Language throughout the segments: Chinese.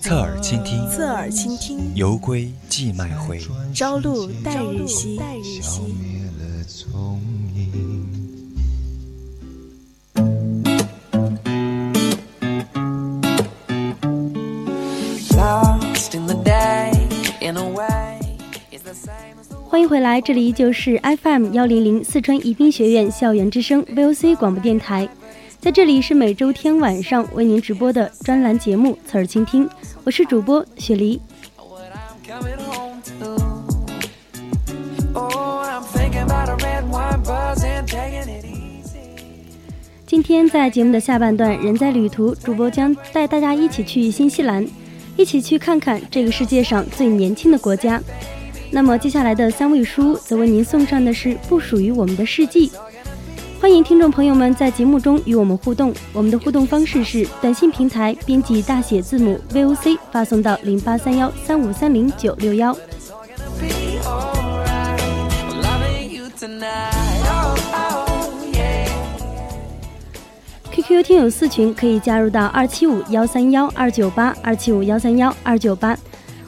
侧耳倾听，侧耳倾听，游归寄麦回，朝露待日晞。欢迎回来，这里依旧是 FM 幺零零四川宜宾学院校园之声 VOC 广播电台。在这里是每周天晚上为您直播的专栏节目《侧耳倾听》，我是主播雪梨。今天在节目的下半段，人在旅途，主播将带大家一起去新西兰，一起去看看这个世界上最年轻的国家。那么接下来的三位书则为您送上的是不属于我们的世纪。欢迎听众朋友们在节目中与我们互动，我们的互动方式是短信平台编辑大写字母 VOC 发送到零八三幺三五三零九六幺。QQ 听友四群可以加入到二七五幺三幺二九八二七五幺三幺二九八，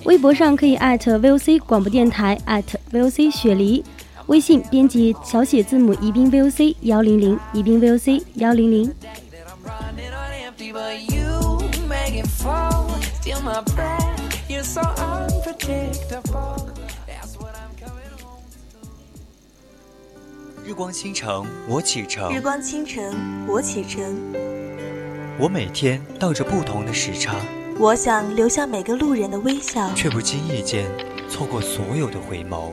微博上可以艾特 VOC 广播电台艾特 VOC 雪梨。微信编辑小写字母宜宾 VOC 幺零零，宜宾 VOC 幺零零。日光倾城，我启程。日光倾城，我启程。我每天倒着不同的时差。我想留下每个路人的微笑，却不经意间错过所有的回眸。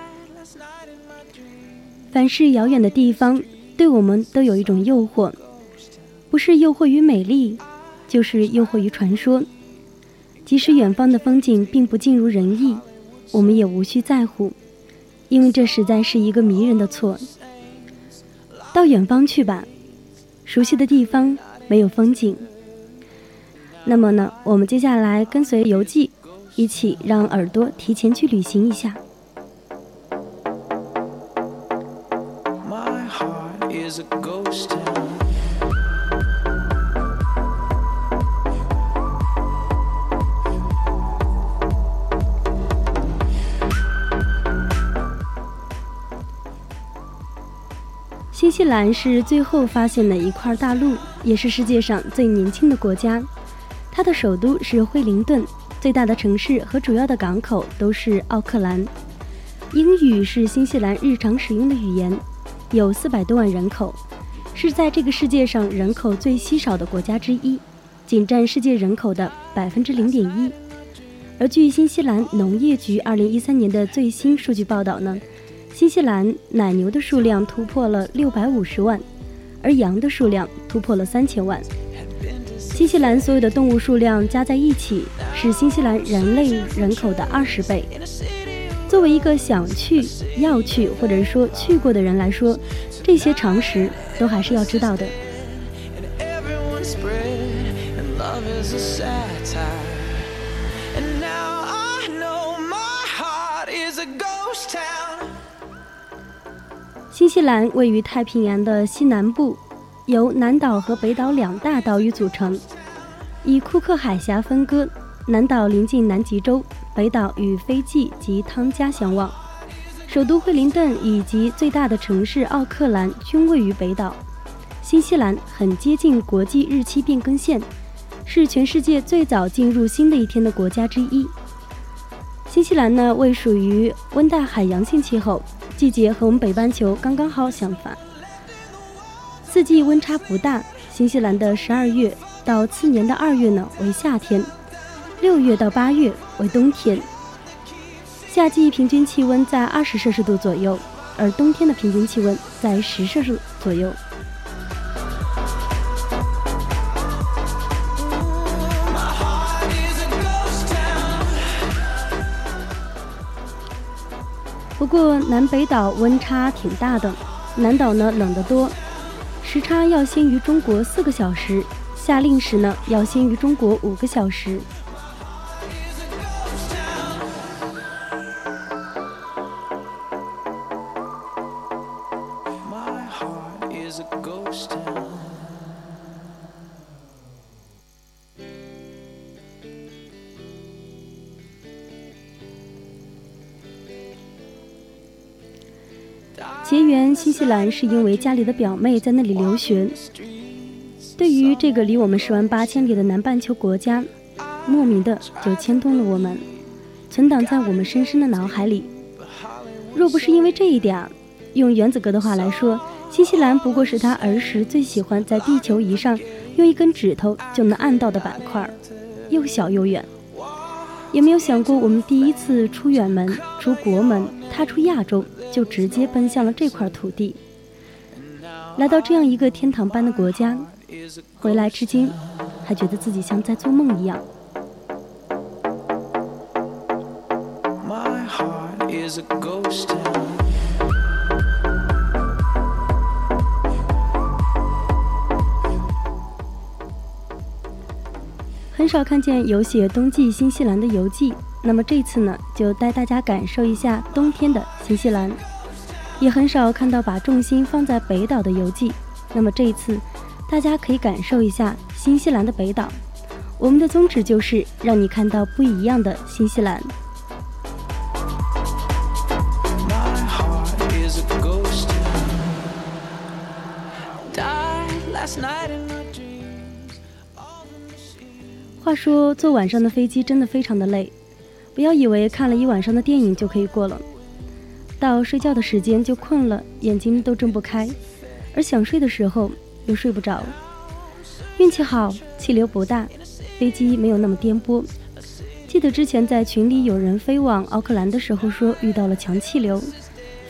凡是遥远的地方，对我们都有一种诱惑。不是诱惑于美丽，就是诱惑于传说。即使远方的风景并不尽如人意，我们也无需在乎，因为这实在是一个迷人的错。到远方去吧，熟悉的地方没有风景。那么呢，我们接下来跟随游记，一起让耳朵提前去旅行一下。新西兰是最后发现的一块大陆，也是世界上最年轻的国家。它的首都是惠灵顿，最大的城市和主要的港口都是奥克兰。英语是新西兰日常使用的语言，有四百多万人口，是在这个世界上人口最稀少的国家之一，仅占世界人口的百分之零点一。而据新西兰农业局二零一三年的最新数据报道呢？新西兰奶牛的数量突破了六百五十万，而羊的数量突破了三千万。新西兰所有的动物数量加在一起是新西兰人类人口的二十倍。作为一个想去、要去或者说去过的人来说，这些常识都还是要知道的。新西兰位于太平洋的西南部，由南岛和北岛两大岛屿组成，以库克海峡分割。南岛临近南极洲，北岛与斐济及汤加相望。首都惠灵顿以及最大的城市奥克兰均位于北岛。新西兰很接近国际日期变更线，是全世界最早进入新的一天的国家之一。新西兰呢，位属于温带海洋性气候。季节和我们北半球刚刚好相反，四季温差不大。新西兰的十二月到次年的二月呢为夏天，六月到八月为冬天。夏季平均气温在二十摄氏度左右，而冬天的平均气温在十摄氏度左右。不过南北岛温差挺大的，南岛呢冷得多，时差要先于中国四个小时，夏令时呢要先于中国五个小时。结缘新西兰是因为家里的表妹在那里留学。对于这个离我们十万八千里的南半球国家，莫名的就牵动了我们，存档在我们深深的脑海里。若不是因为这一点，用原子哥的话来说，新西兰不过是他儿时最喜欢在地球仪上用一根指头就能按到的板块，又小又远。也没有想过，我们第一次出远门、出国门、踏出亚洲，就直接奔向了这块土地，来到这样一个天堂般的国家，回来至今，还觉得自己像在做梦一样。很少看见有写冬季新西兰的游记，那么这次呢，就带大家感受一下冬天的新西兰。也很少看到把重心放在北岛的游记，那么这一次，大家可以感受一下新西兰的北岛。我们的宗旨就是让你看到不一样的新西兰。话说，坐晚上的飞机真的非常的累，不要以为看了一晚上的电影就可以过了，到睡觉的时间就困了，眼睛都睁不开，而想睡的时候又睡不着。运气好，气流不大，飞机没有那么颠簸。记得之前在群里有人飞往奥克兰的时候说遇到了强气流，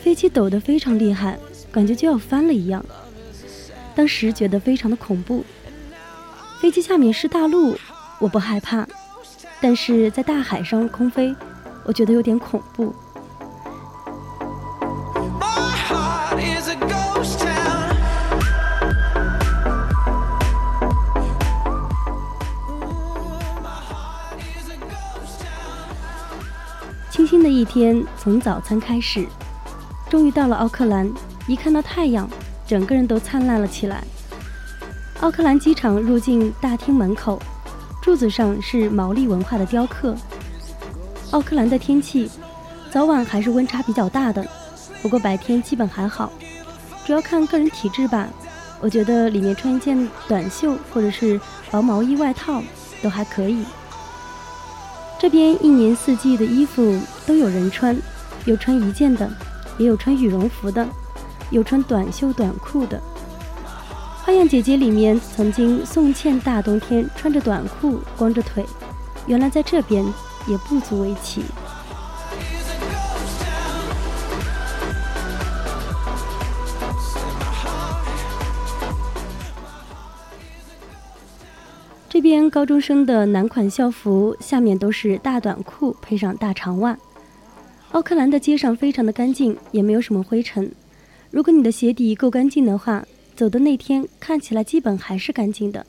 飞机抖得非常厉害，感觉就要翻了一样。当时觉得非常的恐怖，飞机下面是大陆。我不害怕，但是在大海上空飞，我觉得有点恐怖。清新的一天从早餐开始，终于到了奥克兰。一看到太阳，整个人都灿烂了起来。奥克兰机场入境大厅门口。柱子上是毛利文化的雕刻。奥克兰的天气，早晚还是温差比较大的，不过白天基本还好，主要看个人体质吧。我觉得里面穿一件短袖或者是薄毛衣外套都还可以。这边一年四季的衣服都有人穿，有穿一件的，也有穿羽绒服的，有穿短袖短裤的。花样姐姐里面曾经宋茜大冬天穿着短裤光着腿，原来在这边也不足为奇。这边高中生的男款校服下面都是大短裤配上大长袜。奥克兰的街上非常的干净，也没有什么灰尘。如果你的鞋底够干净的话。走的那天看起来基本还是干净的。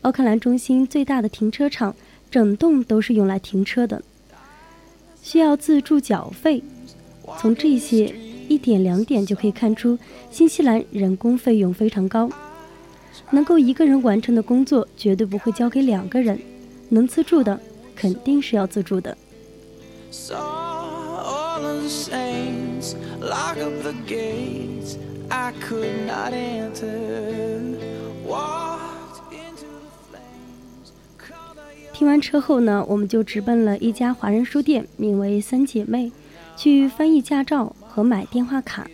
奥克兰中心最大的停车场，整栋都是用来停车的，需要自助缴费。从这些一点两点就可以看出，新西兰人工费用非常高。能够一个人完成的工作，绝对不会交给两个人。能自助的，肯定是要自助的。听完车后呢，我们就直奔了一家华人书店，名为“三姐妹”，去翻译驾照和买电话卡。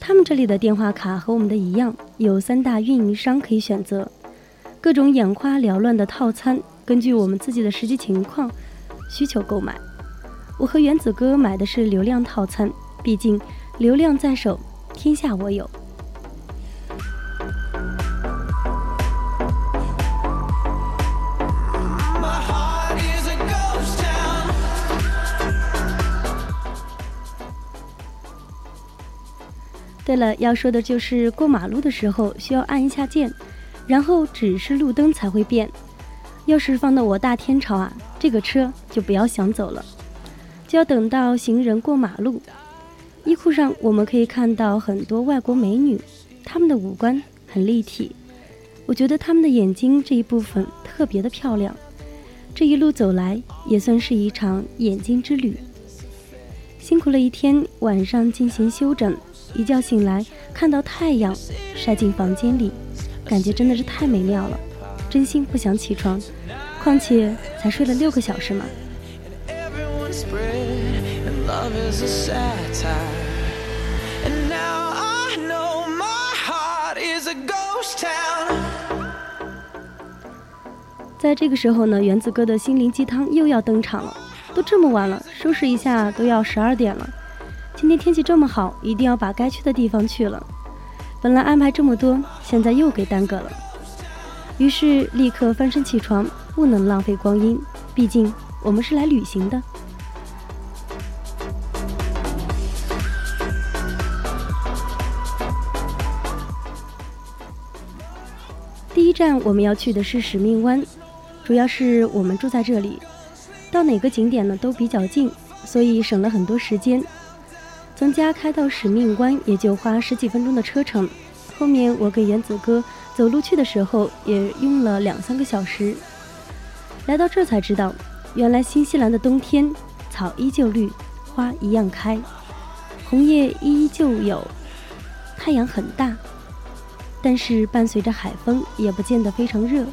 他们这里的电话卡和我们的一样，有三大运营商可以选择，各种眼花缭乱的套餐，根据我们自己的实际情况需求购买。我和原子哥买的是流量套餐，毕竟流量在手，天下我有。对了，要说的就是过马路的时候需要按一下键，然后指示路灯才会变。要是放到我大天朝啊，这个车就不要想走了，就要等到行人过马路。衣裤上我们可以看到很多外国美女，她们的五官很立体，我觉得她们的眼睛这一部分特别的漂亮。这一路走来也算是一场眼睛之旅。辛苦了一天，晚上进行休整。一觉醒来，看到太阳晒进房间里，感觉真的是太美妙了，真心不想起床。况且才睡了六个小时嘛。Love is a satire. And now I know my heart is a ghost town. 在这个时候呢，原子哥的心灵鸡汤又要登场了。都这么晚了，收拾一下都要十二点了。今天天气这么好，一定要把该去的地方去了。本来安排这么多，现在又给耽搁了。于是立刻翻身起床，不能浪费光阴，毕竟我们是来旅行的。站我们要去的是使命湾，主要是我们住在这里，到哪个景点呢都比较近，所以省了很多时间。从家开到使命湾也就花十几分钟的车程，后面我跟原子哥走路去的时候也用了两三个小时。来到这才知道，原来新西兰的冬天草依旧绿，花一样开，红叶依旧有，太阳很大，但是伴随着海风也不见得非常热。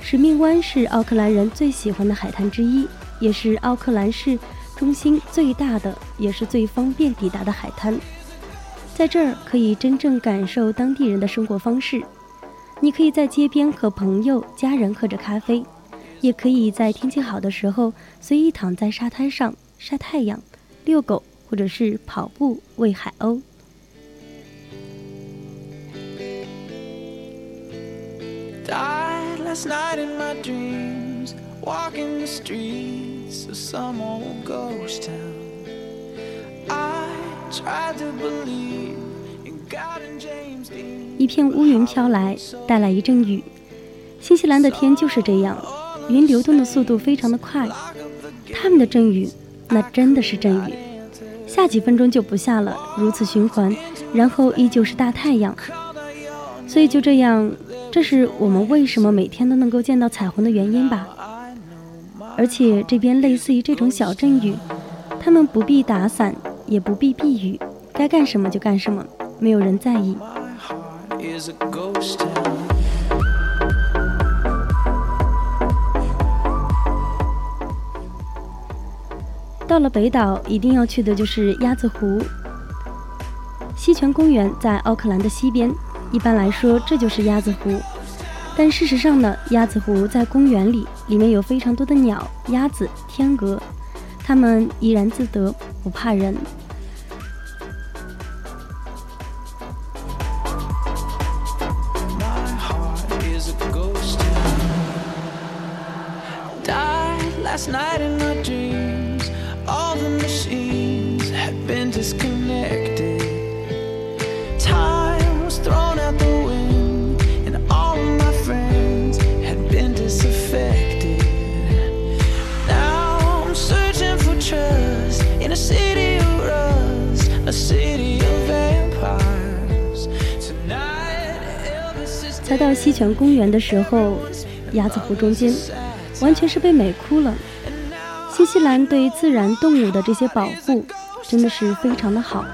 使命湾是奥克兰人最喜欢的海滩之一，也是奥克兰市。中心最大的也是最方便抵达的海滩，在这儿可以真正感受当地人的生活方式。你可以在街边和朋友、家人喝着咖啡，也可以在天气好的时候随意躺在沙滩上晒太阳、遛狗，或者是跑步喂海鸥。Last night in my dreams, walking the streets of some old ghost town. I tried to believe in God and James Dean. 一片乌云飘来，带来一阵雨。新西兰的天就是这样，云流动的速度非常的快。他们的阵雨，那真的是阵雨，下几分钟就不下了，如此循环，然后依旧是大太阳。所以就这样，这是我们为什么每天都能够见到彩虹的原因吧。而且这边类似于这种小阵雨，他们不必打伞，也不必避雨，该干什么就干什么，没有人在意。到了北岛，一定要去的就是鸭子湖。西泉公园在奥克兰的西边，一般来说这就是鸭子湖。但事实上呢，鸭子湖在公园里，里面有非常多的鸟、鸭子、天鹅，它们怡然自得，不怕人。来到西泉公园的时候，鸭子湖中间完全是被美哭了。新西兰对自然动物的这些保护真的是非常的好。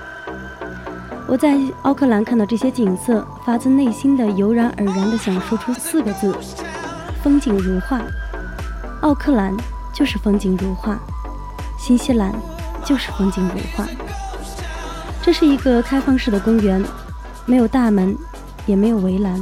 我在奥克兰看到这些景色，发自内心的油然而然的想说出四个字：风景如画。奥克兰就是风景如画，新西兰就是风景如画。这是一个开放式的公园，没有大门，也没有围栏。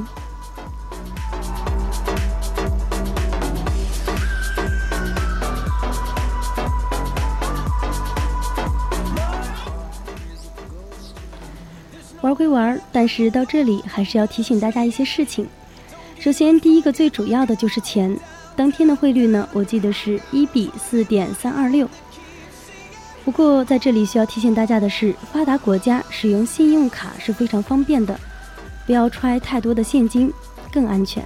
归玩，但是到这里还是要提醒大家一些事情。首先，第一个最主要的就是钱。当天的汇率呢，我记得是一比四点三二六。不过在这里需要提醒大家的是，发达国家使用信用卡是非常方便的，不要揣太多的现金，更安全。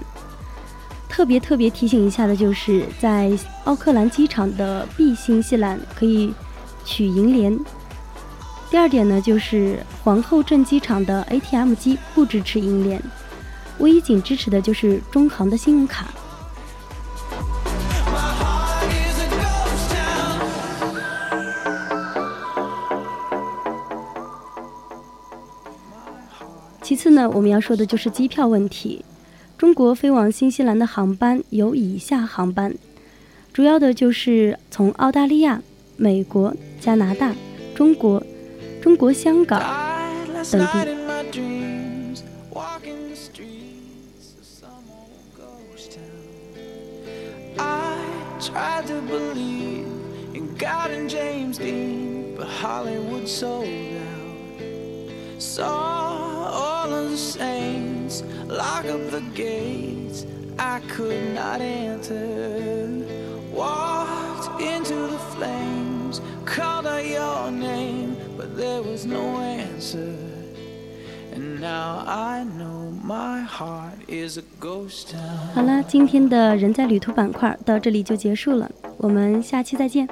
特别特别提醒一下的就是，在奥克兰机场的 B 新西兰可以取银联。第二点呢，就是皇后镇机场的 ATM 机不支持银联，唯一仅支持的就是中行的信用卡。其次呢，我们要说的就是机票问题。中国飞往新西兰的航班有以下航班，主要的就是从澳大利亚、美国、加拿大、中国。中国香港等地。Tried to believe in God and James Dean, but Hollywood sold out. Saw all of the saints lock up the gates I could not enter. Walked into the flames, called out your name but There was no answer. And now I know my heart is a ghost town. 好了，今天的人在旅途板块到这里就结束了，我们下期再见。